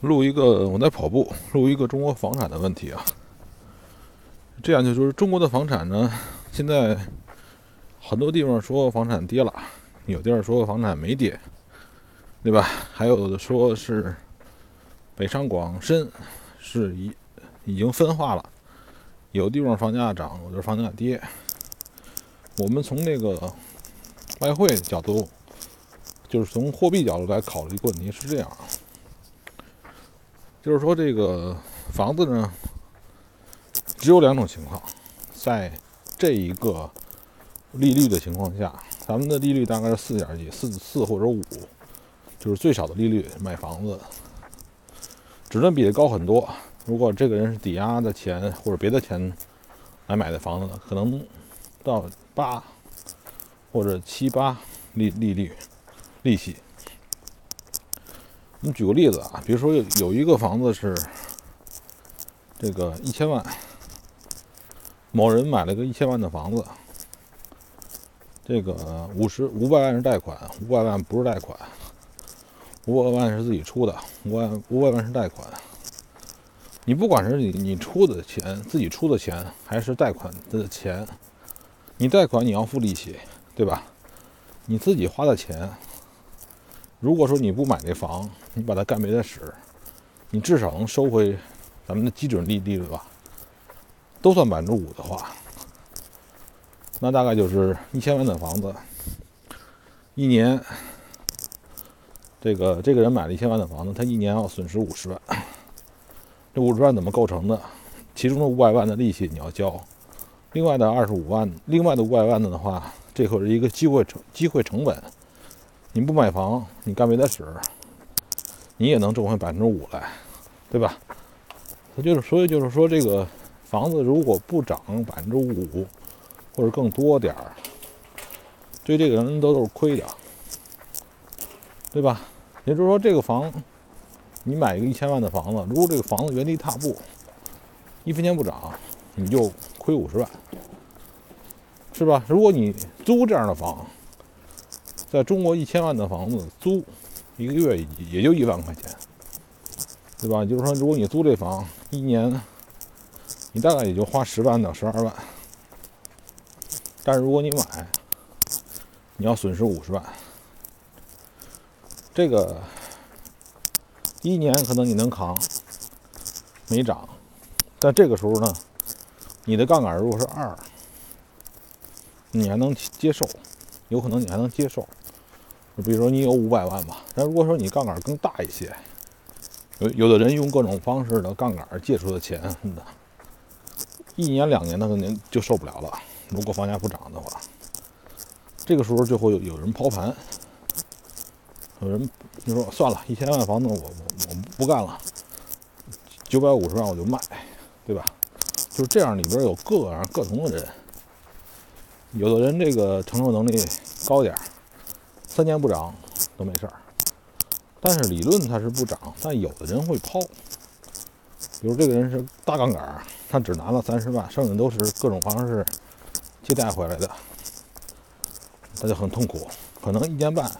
录一个我在跑步，录一个中国房产的问题啊。这样就就是中国的房产呢，现在很多地方说房产跌了，有地儿说房产没跌，对吧？还有的说是北上广深是已已经分化了，有地方房价涨，有的房价跌。我们从那个外汇角度，就是从货币角度来考虑一个问题，是这样。就是说，这个房子呢，只有两种情况，在这一个利率的情况下，咱们的利率大概是四点几，四四或者五，就是最少的利率买房子，只能比这高很多。如果这个人是抵押的钱或者别的钱来买的房子，可能到八或者七八利利率利息。你举个例子啊，比如说有有一个房子是这个一千万，某人买了个一千万的房子，这个五十五百万是贷款，五百万不是贷款，五百万是自己出的，五万五百万是贷款。你不管是你你出的钱，自己出的钱，还是贷款的钱，你贷款你要付利息，对吧？你自己花的钱。如果说你不买那房，你把它干别的使，你至少能收回咱们的基准利利率吧？都算百分之五的话，那大概就是一千万的房子，一年，这个这个人买了一千万的房子，他一年要损失五十万。这五十万怎么构成的？其中的五百万的利息你要交，另外的二十五万，另外的五百万的话，这可是一个机会成机会成本。你不买房，你干别的使，你也能挣回百分之五来，对吧？他就是，所以就是说，这个房子如果不涨百分之五或者更多点儿，对这个人都是亏的，对吧？也就是说，这个房你买一个一千万的房子，如果这个房子原地踏步，一分钱不涨，你就亏五十万，是吧？如果你租这样的房，在中国，一千万的房子租一个月也就一万块钱，对吧？就是说，如果你租这房一年，你大概也就花十万到十二万。但是如果你买，你要损失五十万。这个一年可能你能扛，没涨，但这个时候呢，你的杠杆如果是二，你还能接受，有可能你还能接受。比如说你有五百万吧，但如果说你杠杆更大一些，有有的人用各种方式的杠杆借出的钱，一年两年的肯定就受不了了。如果房价不涨的话，这个时候就会有有人抛盘，有人就说算了，一千万房子我我我不干了，九百五十万我就卖，对吧？就是这样，里边有各样各同的人，有的人这个承受能力高点儿。三年不涨都没事儿，但是理论它是不涨，但有的人会抛。比如这个人是大杠杆，他只拿了三十万，剩下都是各种方式借贷回来的，他就很痛苦。可能一年半、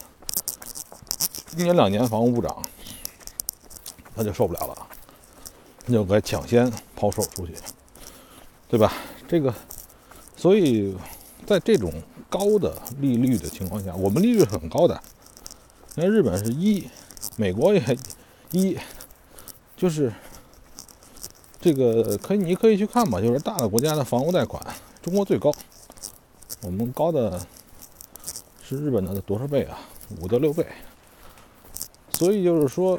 一年两年房屋不涨，他就受不了了，他就该抢先抛售出去，对吧？这个，所以在这种。高的利率的情况下，我们利率很高的。那日本是一，美国也一，就是这个可以，你可以去看吧。就是大的国家的房屋贷款，中国最高，我们高的是日本的多少倍啊？五到六倍。所以就是说，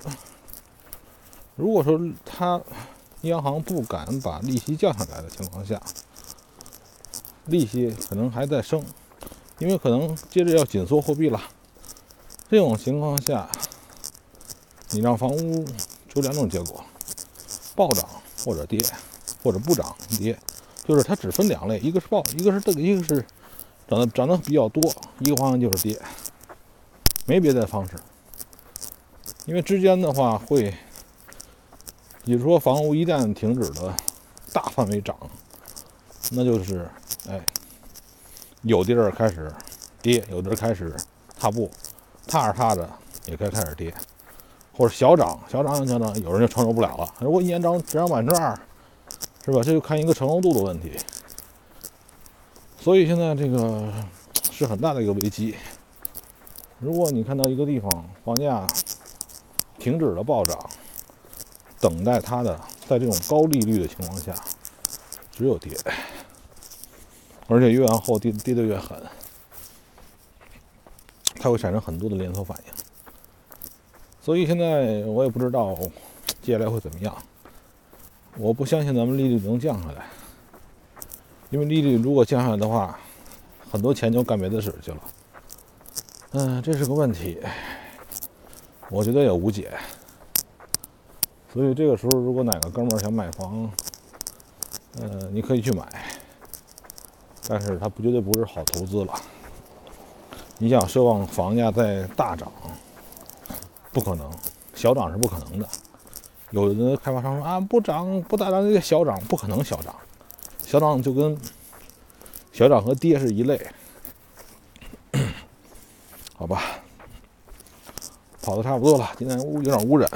如果说他央行不敢把利息降下来的情况下，利息可能还在升。因为可能接着要紧缩货币了，这种情况下，你让房屋出两种结果：暴涨或者跌，或者不涨跌，就是它只分两类，一个是暴，一个是这个，一个是涨得涨得比较多，一个方向就是跌，没别的方式。因为之间的话会，比如说房屋一旦停止了大范围涨，那就是哎。有地儿开始跌，有地儿开始踏步，踏着踏着也该开始跌。或者小涨，小涨小涨，有人就承受不了了。如果一年涨只涨百分之二，是吧？这就看一个承受度的问题。所以现在这个是很大的一个危机。如果你看到一个地方房价停止了暴涨，等待它的在这种高利率的情况下，只有跌，而且越往后跌跌得越狠，它会产生很多的连锁反应。所以现在我也不知道接下来会怎么样。我不相信咱们利率能降下来，因为利率如果降下来的话，很多钱就干别的事去了。嗯，这是个问题，我觉得也无解。所以这个时候，如果哪个哥们儿想买房，呃，你可以去买，但是它不绝对不是好投资了。你想奢望房价在大涨，不可能，小涨是不可能的。有的开发商说啊，不涨不大涨那个小涨，不可能小涨，小涨就跟小涨和跌是一类。好吧，跑的差不多了，今天污有点污染。